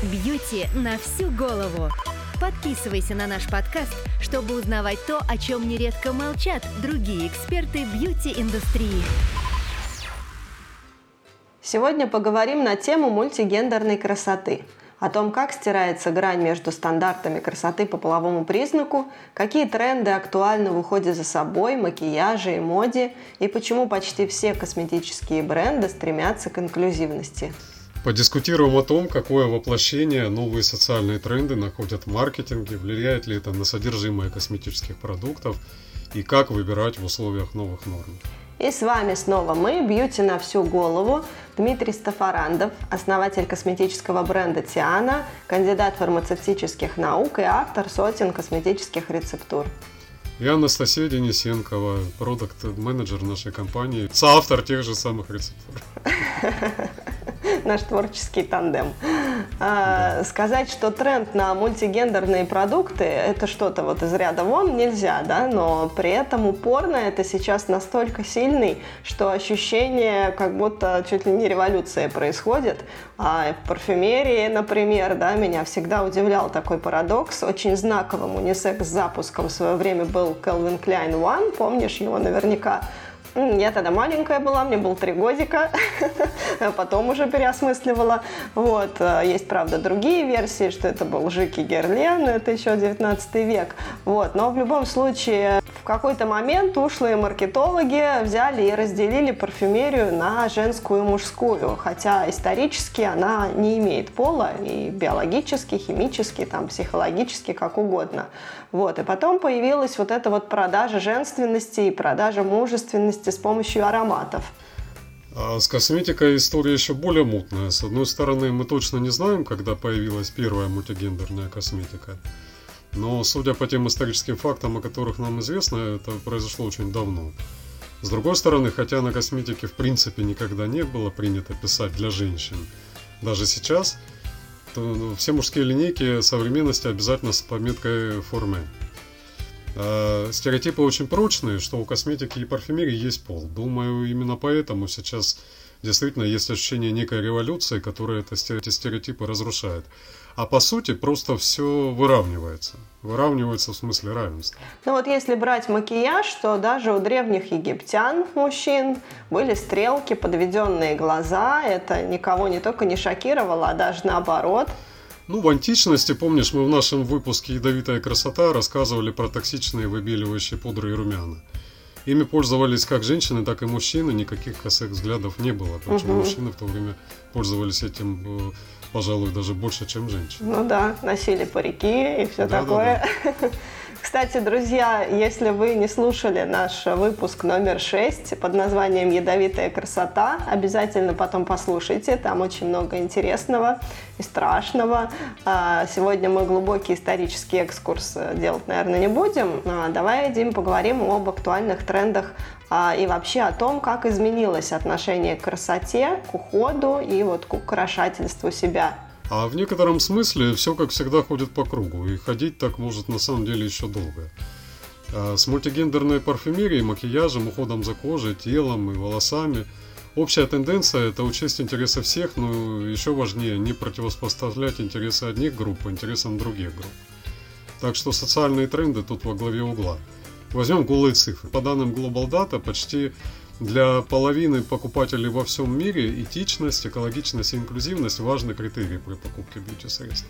Бьюти на всю голову. Подписывайся на наш подкаст, чтобы узнавать то, о чем нередко молчат другие эксперты бьюти-индустрии. Сегодня поговорим на тему мультигендерной красоты. О том, как стирается грань между стандартами красоты по половому признаку, какие тренды актуальны в уходе за собой, макияже и моде, и почему почти все косметические бренды стремятся к инклюзивности. Подискутируем о том, какое воплощение новые социальные тренды находят в маркетинге, влияет ли это на содержимое косметических продуктов и как выбирать в условиях новых норм. И с вами снова мы, Бьюти на всю голову, Дмитрий Стафарандов, основатель косметического бренда Тиана, кандидат фармацевтических наук и автор сотен косметических рецептур. Я Анастасия Денисенкова, продукт-менеджер нашей компании, соавтор тех же самых рецептур. наш творческий тандем. А, сказать, что тренд на мультигендерные продукты – это что-то вот из ряда вон нельзя, да, но при этом упорно это сейчас настолько сильный, что ощущение, как будто чуть ли не революция происходит. А в парфюмерии, например, да, меня всегда удивлял такой парадокс. Очень знаковым унисекс-запуском в свое время был Calvin Klein One, помнишь его наверняка? Я тогда маленькая была, мне было три годика, потом уже переосмысливала. Вот. Э, есть, правда, другие версии, что это был Жики Герлен, это еще 19 век. Вот. Но в любом случае, в какой-то момент ушлые маркетологи взяли и разделили парфюмерию на женскую и мужскую, хотя исторически она не имеет пола, и биологически, химически, там, психологически, как угодно. Вот. И потом появилась вот эта вот продажа женственности и продажа мужественности с помощью ароматов. А с косметикой история еще более мутная. С одной стороны, мы точно не знаем, когда появилась первая мультигендерная косметика. Но, судя по тем историческим фактам, о которых нам известно, это произошло очень давно. С другой стороны, хотя на косметике в принципе никогда не было принято писать для женщин, даже сейчас то все мужские линейки современности обязательно с пометкой формы. А стереотипы очень прочные, что у косметики и парфюмерии есть пол. Думаю, именно поэтому сейчас действительно есть ощущение некой революции, которая это, эти стереотипы разрушает. А по сути просто все выравнивается. Выравнивается в смысле равенства. Ну вот если брать макияж, то даже у древних египтян, мужчин, были стрелки, подведенные глаза. Это никого не только не шокировало, а даже наоборот. Ну, в античности, помнишь, мы в нашем выпуске «Ядовитая красота» рассказывали про токсичные выбеливающие пудры и румяна. Ими пользовались как женщины, так и мужчины, никаких косых взглядов не было. Причем угу. мужчины в то время пользовались этим э, пожалуй, даже больше, чем женщин. Ну да, носили парики и все да, такое. Да, да. Кстати, друзья, если вы не слушали наш выпуск номер 6 под названием «Ядовитая красота», обязательно потом послушайте, там очень много интересного и страшного. А, сегодня мы глубокий исторический экскурс делать, наверное, не будем. А, давай, Дим, поговорим об актуальных трендах а, и вообще о том, как изменилось отношение к красоте, к уходу и вот к украшательству себя. А в некотором смысле все, как всегда, ходит по кругу, и ходить так может на самом деле еще долго. А с мультигендерной парфюмерией, макияжем, уходом за кожей, телом и волосами общая тенденция – это учесть интересы всех, но еще важнее не противопоставлять интересы одних групп интересам других групп. Так что социальные тренды тут во главе угла – Возьмем голые цифры. По данным Global Data, почти для половины покупателей во всем мире этичность, экологичность и инклюзивность важны критерии при покупке бьюти-средств.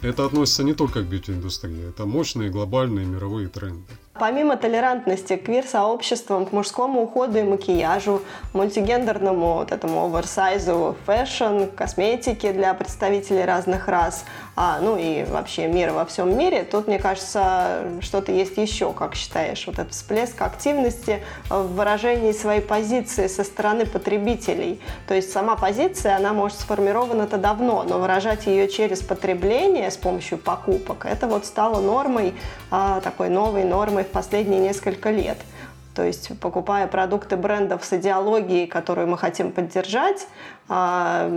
Это относится не только к бьюти-индустрии, это мощные глобальные мировые тренды. Помимо толерантности к квир-сообществам, к мужскому уходу и макияжу, мультигендерному вот этому оверсайзу, фэшн, косметике для представителей разных рас, а, ну и вообще мира во всем мире, тут, мне кажется, что-то есть еще, как считаешь, вот этот всплеск активности в выражении своей позиции со стороны потребителей. То есть сама позиция, она может сформирована-то давно, но выражать ее через потребление с помощью покупок, это вот стало нормой, а, такой новой нормой в последние несколько лет. То есть, покупая продукты брендов с идеологией, которую мы хотим поддержать, а,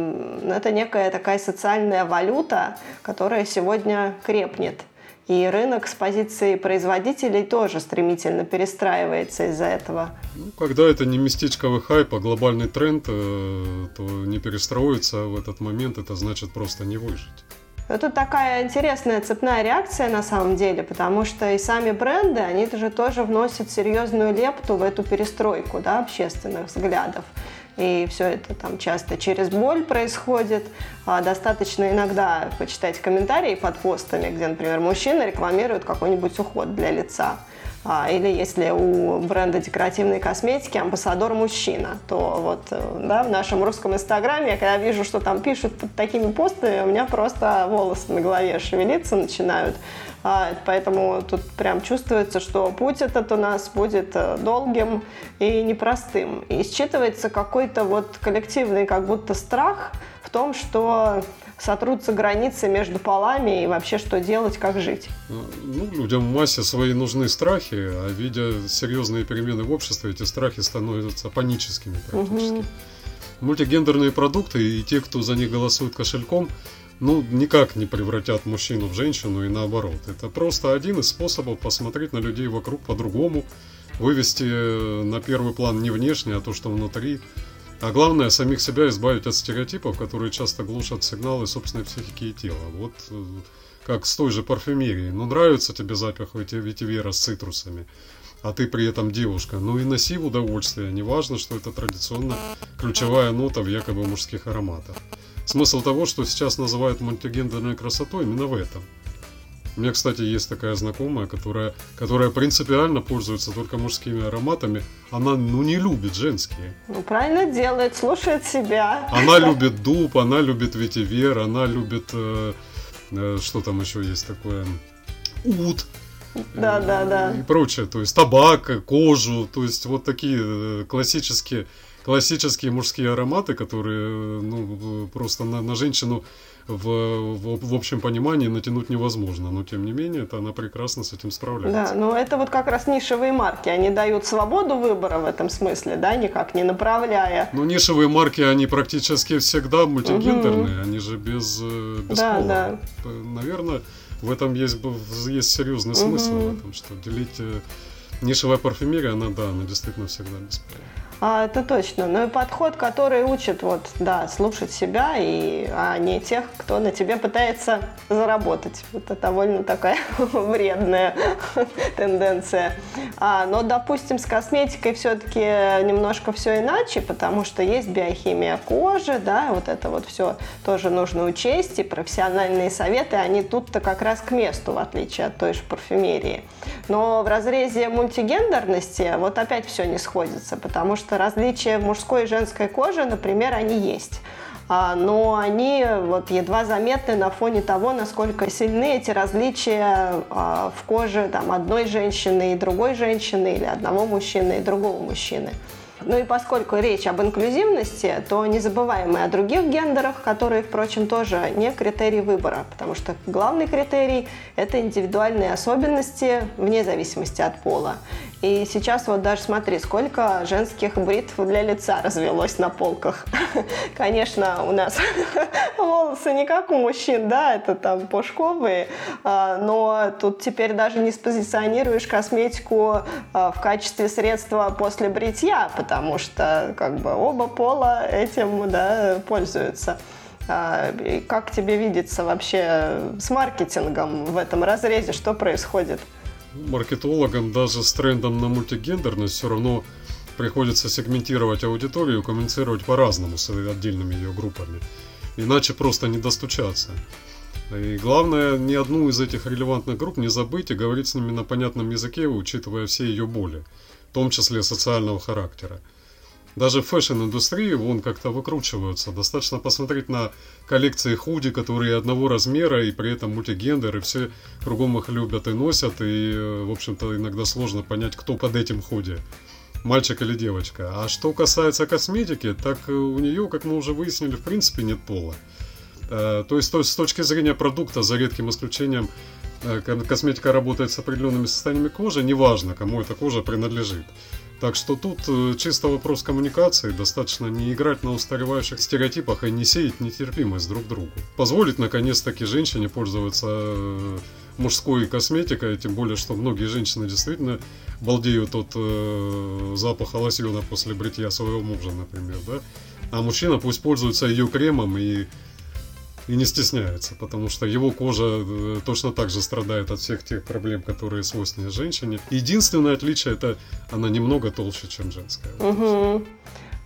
это некая такая социальная валюта, которая сегодня крепнет. И рынок с позиции производителей тоже стремительно перестраивается из-за этого. Ну, когда это не местечковый хайп, а глобальный тренд, э, то не перестроиться в этот момент, это значит просто не выжить. Это такая интересная цепная реакция на самом деле, потому что и сами бренды, они же тоже вносят серьезную лепту в эту перестройку да, общественных взглядов. И все это там часто через боль происходит. А достаточно иногда почитать комментарии под постами, где, например, мужчина рекламирует какой-нибудь уход для лица. А, или если у бренда декоративной косметики амбассадор мужчина, то вот э, да, в нашем русском инстаграме, я когда вижу, что там пишут под такими постами, у меня просто волосы на голове шевелиться начинают. А, поэтому тут прям чувствуется, что путь этот у нас будет э, долгим и непростым. И считывается какой-то вот коллективный как будто страх в том, что сотрутся границы между полами и вообще что делать, как жить. Ну, людям в массе свои нужны страхи, а видя серьезные перемены в обществе, эти страхи становятся паническими практически. Угу. Мультигендерные продукты и те, кто за них голосует кошельком, ну, никак не превратят мужчину в женщину и наоборот. Это просто один из способов посмотреть на людей вокруг по-другому, вывести на первый план не внешне, а то, что внутри, а главное, самих себя избавить от стереотипов, которые часто глушат сигналы собственной психики и тела. Вот э, как с той же парфюмерией. Ну, нравится тебе запах ветивера с цитрусами, а ты при этом девушка. Ну и носи в удовольствие. Неважно, что это традиционно ключевая нота в якобы мужских ароматах. Смысл того, что сейчас называют мультигендерной красотой, именно в этом – у меня, кстати, есть такая знакомая, которая, которая принципиально пользуется только мужскими ароматами. Она, ну, не любит женские. Ну, правильно делает, слушает себя. Она любит дуб, она любит ветивер, она любит, э, э, что там еще есть такое, ут. Да, да, да. И прочее. То есть табак, кожу, то есть вот такие э, классические классические мужские ароматы, которые ну, просто на, на женщину в, в, в общем понимании натянуть невозможно. Но тем не менее, это она прекрасно с этим справляется. Да, но это вот как раз нишевые марки. Они дают свободу выбора в этом смысле, да, никак не направляя. Ну, нишевые марки, они практически всегда мультигендерные, угу. они же без, э, без да, пола. Да. Наверное, в этом есть, есть серьезный смысл, угу. в этом, что делить э, нишевая парфюмерия, она, да, она действительно всегда без пола. А, это точно. Ну и подход, который учит вот, да, слушать себя, и, а не тех, кто на тебе пытается заработать. Это довольно такая вредная тенденция. А, но, допустим, с косметикой все-таки немножко все иначе, потому что есть биохимия кожи, да, вот это вот все тоже нужно учесть, и профессиональные советы, они тут-то как раз к месту, в отличие от той же парфюмерии. Но в разрезе мультигендерности вот опять все не сходится, потому что различия мужской и женской коже, например, они есть а, но они вот едва заметны на фоне того, насколько сильны эти различия а, в коже там, одной женщины и другой женщины или одного мужчины и другого мужчины. Ну и поскольку речь об инклюзивности, то не забываем и о других гендерах, которые, впрочем, тоже не критерий выбора, потому что главный критерий – это индивидуальные особенности вне зависимости от пола. И сейчас вот даже смотри, сколько женских бритв для лица развелось на полках. Конечно, у нас волосы не как у мужчин, да, это там пушковые, а, но тут теперь даже не спозиционируешь косметику а, в качестве средства после бритья, потому что как бы оба пола этим да, пользуются. А, как тебе видится вообще с маркетингом в этом разрезе? Что происходит? Маркетологам даже с трендом на мультигендерность все равно приходится сегментировать аудиторию и коммуницировать по-разному с отдельными ее группами. Иначе просто не достучаться. И главное, ни одну из этих релевантных групп не забыть и говорить с ними на понятном языке, учитывая все ее боли, в том числе социального характера даже в фэшн-индустрии вон как-то выкручиваются. Достаточно посмотреть на коллекции худи, которые одного размера и при этом мультигендер, и все кругом их любят и носят, и, э, в общем-то, иногда сложно понять, кто под этим худи мальчик или девочка. А что касается косметики, так э, у нее, как мы уже выяснили, в принципе нет пола. Э, то есть, то есть с точки зрения продукта, за редким исключением, косметика работает с определенными состояниями кожи, неважно, кому эта кожа принадлежит. Так что тут э, чисто вопрос коммуникации, достаточно не играть на устаревающих стереотипах и не сеять нетерпимость друг другу. Позволить наконец-таки женщине пользоваться э, мужской косметикой, тем более, что многие женщины действительно балдеют от э, запаха лосьона после бритья своего мужа, например, да? А мужчина пусть пользуется ее кремом и и не стесняется, потому что его кожа э, точно так же страдает от всех тех проблем, которые свойственны женщине. Единственное отличие это она немного толще, чем женская. Угу.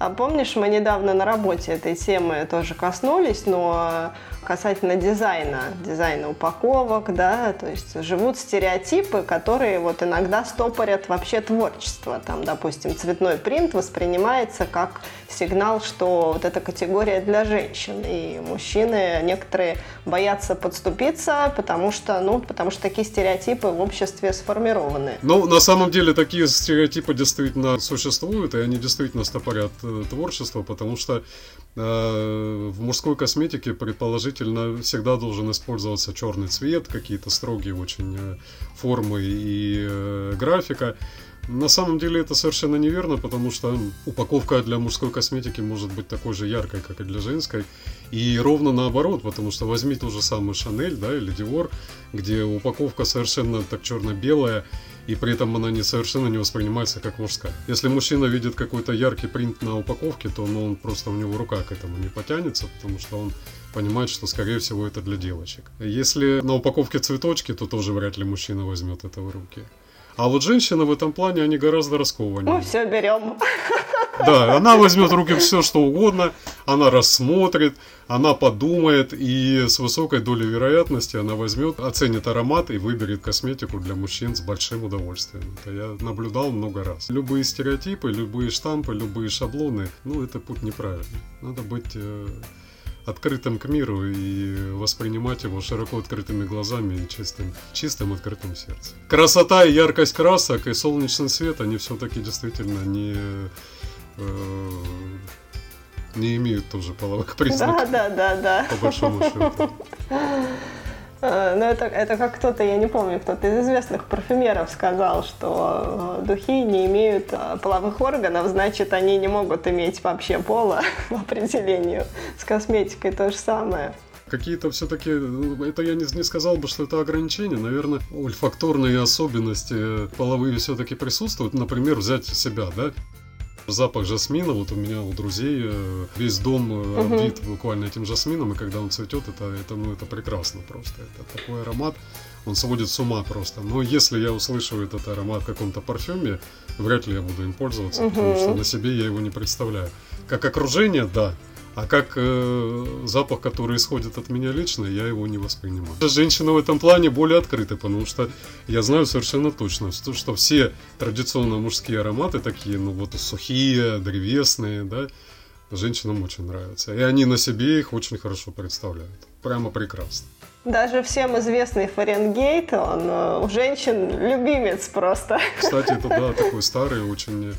А помнишь, мы недавно на работе этой темы тоже коснулись, но касательно дизайна, дизайна упаковок, да, то есть живут стереотипы, которые вот иногда стопорят вообще творчество. Там, допустим, цветной принт воспринимается как сигнал, что вот эта категория для женщин, и мужчины некоторые боятся подступиться, потому что, ну, потому что такие стереотипы в обществе сформированы. Ну, на самом деле такие стереотипы действительно существуют, и они действительно стопорят э, творчество, потому что э, в мужской косметике предположительно положительно всегда должен использоваться черный цвет, какие-то строгие очень э, формы и э, графика. На самом деле это совершенно неверно, потому что упаковка для мужской косметики может быть такой же яркой, как и для женской. И ровно наоборот, потому что возьми ту же самую Шанель, да, или Dior, где упаковка совершенно так черно-белая, и при этом она не совершенно не воспринимается как мужская. Если мужчина видит какой-то яркий принт на упаковке, то ну, он просто у него рука к этому не потянется, потому что он понимает, что скорее всего это для девочек. Если на упаковке цветочки, то тоже вряд ли мужчина возьмет это в руки. А вот женщины в этом плане, они гораздо раскованнее. Ну, все берем. Да, она возьмет в руки все, что угодно, она рассмотрит, она подумает, и с высокой долей вероятности она возьмет, оценит аромат и выберет косметику для мужчин с большим удовольствием. Это я наблюдал много раз. Любые стереотипы, любые штампы, любые шаблоны, ну, это путь неправильный. Надо быть э, открытым к миру и воспринимать его широко открытыми глазами и чистым, чистым открытым сердцем. Красота и яркость красок и солнечный свет, они все-таки действительно не э, не имеют тоже половых признаков. Да, да, да, да. По большому счету. Э, ну, это, это как кто-то, я не помню, кто-то из известных парфюмеров сказал, что э, духи не имеют э, половых органов, значит, они не могут иметь вообще пола по определению. С косметикой то же самое какие-то все-таки, это я не, не сказал бы, что это ограничение, наверное, ольфакторные особенности половые все-таки присутствуют. Например, взять себя, да, Запах жасмина, вот у меня у друзей э, весь дом угу. обвит буквально этим жасмином, и когда он цветет, это, это, ну, это прекрасно просто. Это такой аромат, он сводит с ума просто. Но если я услышу этот аромат в каком-то парфюме, вряд ли я буду им пользоваться, угу. потому что на себе я его не представляю. Как окружение, да, а как э, запах, который исходит от меня лично, я его не воспринимаю. Женщины в этом плане более открыты, потому что я знаю совершенно точно, что, что все традиционно мужские ароматы такие, ну вот сухие, древесные, да, женщинам очень нравятся. И они на себе их очень хорошо представляют. Прямо прекрасно. Даже всем известный Фаренгейт, он э, у женщин любимец просто. Кстати, это да, такой старый, очень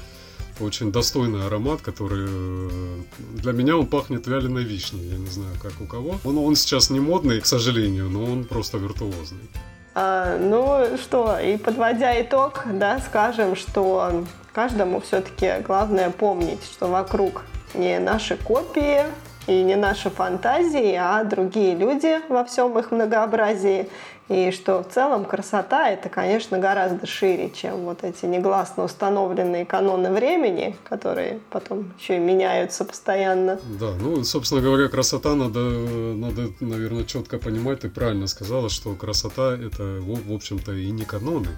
очень достойный аромат, который э, для меня он пахнет вяленой вишней. Я не знаю, как у кого. Он, он сейчас не модный, к сожалению, но он просто виртуозный. А, ну что, и подводя итог, да, скажем, что каждому все-таки главное помнить, что вокруг не наши копии и не наши фантазии, а другие люди во всем их многообразии. И что в целом красота это, конечно, гораздо шире, чем вот эти негласно установленные каноны времени, которые потом еще и меняются постоянно. Да, ну, собственно говоря, красота надо, надо, наверное, четко понимать. Ты правильно сказала, что красота это, в, общем-то, и не каноны.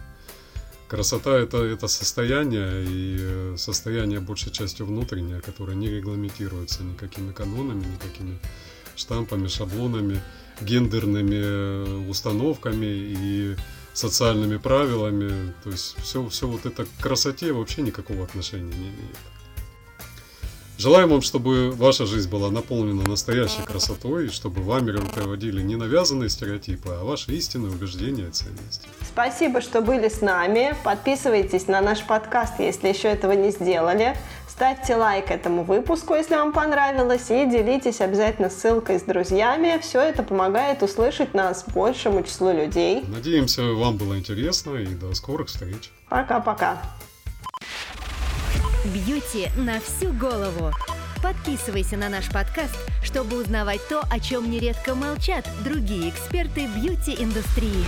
Красота это, это состояние, и состояние большей частью внутреннее, которое не регламентируется никакими канонами, никакими штампами, шаблонами гендерными э, установками и социальными правилами. То есть все, все вот это к красоте вообще никакого отношения не имеет. Желаем вам, чтобы ваша жизнь была наполнена настоящей красотой, и чтобы вами руководили не навязанные стереотипы, а ваши истинные убеждения и ценности. Спасибо, что были с нами. Подписывайтесь на наш подкаст, если еще этого не сделали. Ставьте лайк этому выпуску, если вам понравилось, и делитесь обязательно ссылкой с друзьями. Все это помогает услышать нас большему числу людей. Надеемся, вам было интересно, и до скорых встреч. Пока-пока. Бьюти на всю голову. Подписывайся на наш подкаст, чтобы узнавать то, о чем нередко молчат другие эксперты бьюти-индустрии.